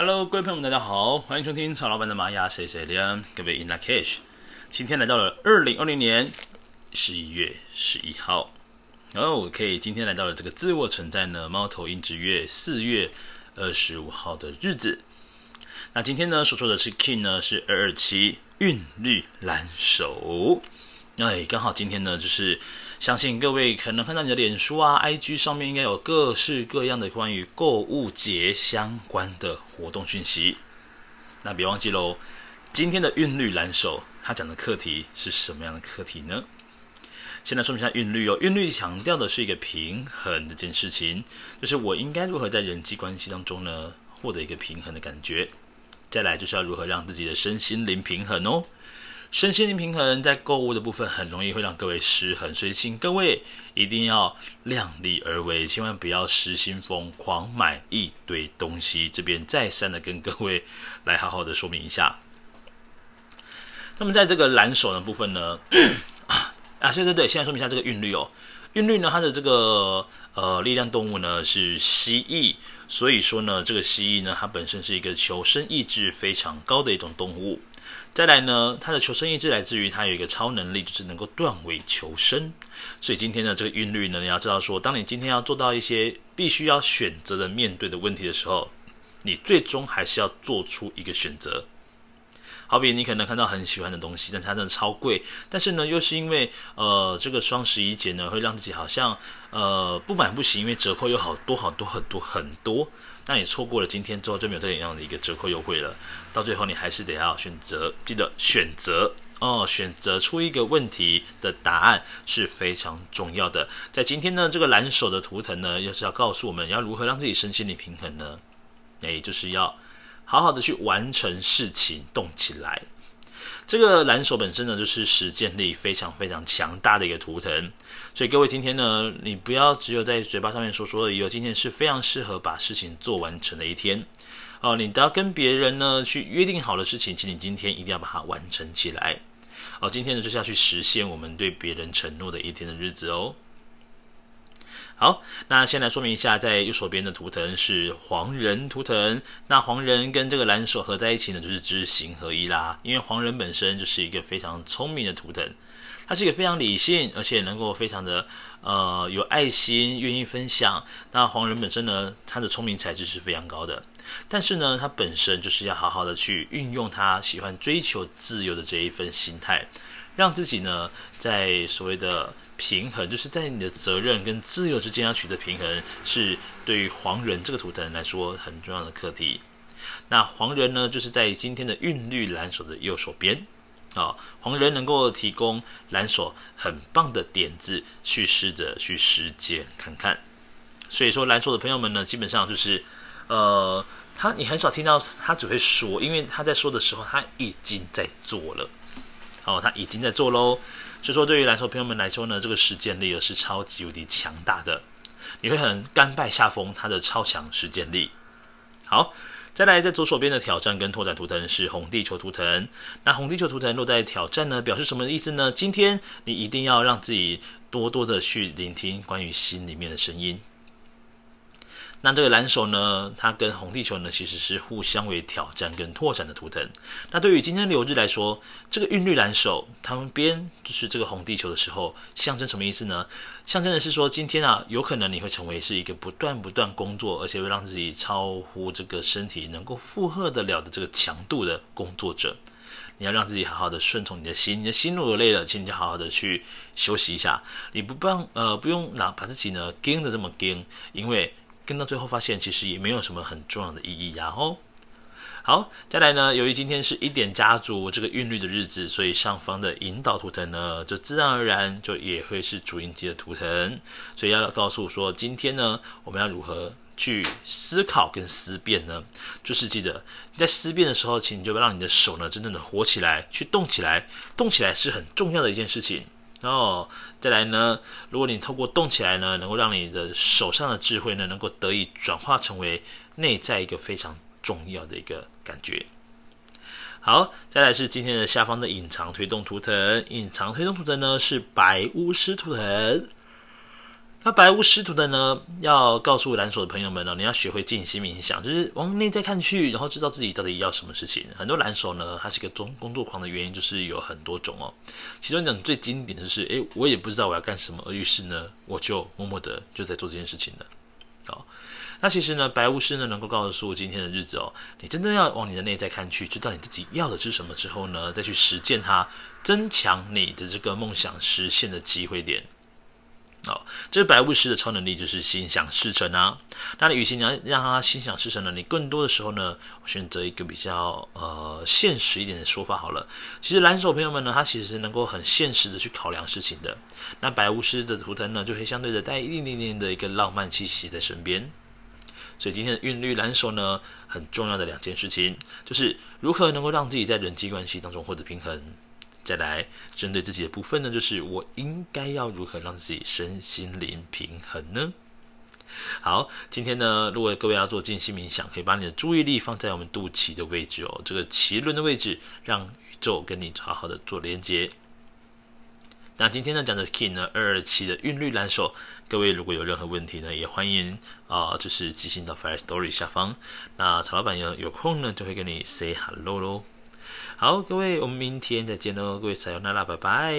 Hello，各位朋友们，大家好，欢迎收听曹老板的玛雅 C C 连，各位 In Lak'ech。今天来到了二零二零年十一月十一号，然后可以今天来到了这个自我存在呢猫头鹰之月四月二十五号的日子。那今天呢，所说的是 Kin 呢是二二七韵律蓝手，哎，刚好今天呢就是。相信各位可能看到你的脸书啊、IG 上面应该有各式各样的关于购物节相关的活动讯息。那别忘记喽，今天的韵律蓝手，它讲的课题是什么样的课题呢？先来说明一下韵律哦。韵律强调的是一个平衡这件事情，就是我应该如何在人际关系当中呢，获得一个平衡的感觉。再来就是要如何让自己的身心灵平衡哦。身心灵平衡在购物的部分很容易会让各位失衡，所以请各位一定要量力而为，千万不要失心疯狂买一堆东西。这边再三的跟各位来好好的说明一下。那么在这个蓝手的部分呢，啊，对对对，现在说明一下这个韵律哦。韵律呢，它的这个呃力量动物呢是蜥蜴，所以说呢，这个蜥蜴呢，它本身是一个求生意志非常高的一种动物。再来呢，他的求生意志来自于他有一个超能力，就是能够断尾求生。所以今天的这个韵律呢，你要知道说，当你今天要做到一些必须要选择的面对的问题的时候，你最终还是要做出一个选择。好比你可能看到很喜欢的东西，但它真的超贵，但是呢，又是因为呃这个双十一节呢，会让自己好像呃不买不行，因为折扣有好多好多很多很多。那你错过了今天之后就没有这样的一个折扣优惠了，到最后你还是得要选择，记得选择哦，选择出一个问题的答案是非常重要的。在今天呢，这个蓝手的图腾呢，又是要告诉我们要如何让自己身心灵平衡呢？诶，就是要好好的去完成事情，动起来。这个蓝手本身呢，就是实践力非常非常强大的一个图腾，所以各位今天呢，你不要只有在嘴巴上面说说而已，今天是非常适合把事情做完成的一天哦。你都要跟别人呢去约定好的事情，请你今天一定要把它完成起来哦。今天呢，就是要去实现我们对别人承诺的一天的日子哦。好，那先来说明一下，在右手边的图腾是黄人图腾。那黄人跟这个蓝手合在一起呢，就是知行合一啦。因为黄人本身就是一个非常聪明的图腾，他是一个非常理性，而且能够非常的呃有爱心，愿意分享。那黄人本身呢，他的聪明才智是非常高的，但是呢，他本身就是要好好的去运用他喜欢追求自由的这一份心态，让自己呢，在所谓的。平衡就是在你的责任跟自由之间要取得平衡，是对于黄人这个图腾来说很重要的课题。那黄人呢，就是在今天的韵律蓝手的右手边啊，黄人能够提供蓝手很棒的点子，去试着去实践看看。所以说蓝手的朋友们呢，基本上就是呃，他你很少听到他只会说，因为他在说的时候他已经在做了，哦，他已经在做喽。所以说，对于蓝手朋友们来说呢，这个实践力是超级无敌强大的，你会很甘拜下风，他的超强实践力。好，再来在左手边的挑战跟拓展图腾是红地球图腾。那红地球图腾落在挑战呢，表示什么意思呢？今天你一定要让自己多多的去聆听关于心里面的声音。那这个蓝手呢，它跟红地球呢，其实是互相为挑战跟拓展的图腾。那对于今天流日来说，这个韵律蓝手，他们边就是这个红地球的时候，象征什么意思呢？象征的是说，今天啊，有可能你会成为是一个不断不断工作，而且会让自己超乎这个身体能够负荷得了的这个强度的工作者。你要让自己好好的顺从你的心，你的心如果累了，请你就好好的去休息一下。你不帮呃不用拿把自己呢盯得这么盯，因为。跟到最后发现，其实也没有什么很重要的意义呀。哦，好，再来呢，由于今天是一点家族这个韵律的日子，所以上方的引导图腾呢，就自然而然就也会是主印记的图腾。所以要告诉说，今天呢，我们要如何去思考跟思辨呢？就是记得你在思辨的时候，请你就让你的手呢，真正的活起来，去动起来，动起来是很重要的一件事情。然后再来呢，如果你透过动起来呢，能够让你的手上的智慧呢，能够得以转化成为内在一个非常重要的一个感觉。好，再来是今天的下方的隐藏推动图腾，隐藏推动图腾呢是白巫师图腾。那白巫师图的呢，要告诉蓝手的朋友们呢，你要学会静心冥想，就是往内在看去，然后知道自己到底要什么事情。很多蓝手呢，他是一个中工作狂的原因，就是有很多种哦。其中一种最经典的是，诶，我也不知道我要干什么，而于是呢，我就默默的就在做这件事情了。好，那其实呢，白巫师呢，能够告诉我今天的日子哦，你真的要往你的内在看去，知道你自己要的是什么之后呢，再去实践它，增强你的这个梦想实现的机会点。哦，这是白巫师的超能力，就是心想事成啊。那你与其你要让他心想事成呢，你更多的时候呢，选择一个比较呃现实一点的说法好了。其实蓝手朋友们呢，他其实能够很现实的去考量事情的。那白巫师的图腾呢，就会相对的带一点点的一个浪漫气息在身边。所以今天的韵律蓝手呢，很重要的两件事情，就是如何能够让自己在人际关系当中获得平衡。再来针对自己的部分呢，就是我应该要如何让自己身心灵平衡呢？好，今天呢，如果各位要做静心冥想，可以把你的注意力放在我们肚脐的位置哦，这个脐轮的位置，让宇宙跟你好好的做连接。那今天呢，讲的 Kin 呢，二二七的韵律蓝手，各位如果有任何问题呢，也欢迎啊、就是寄信到 Firstory 下方。那曹老板有有空呢，就会跟你 say hello 喽。好，各位，我们明天再见喽！各位，撒由那拉，拜拜。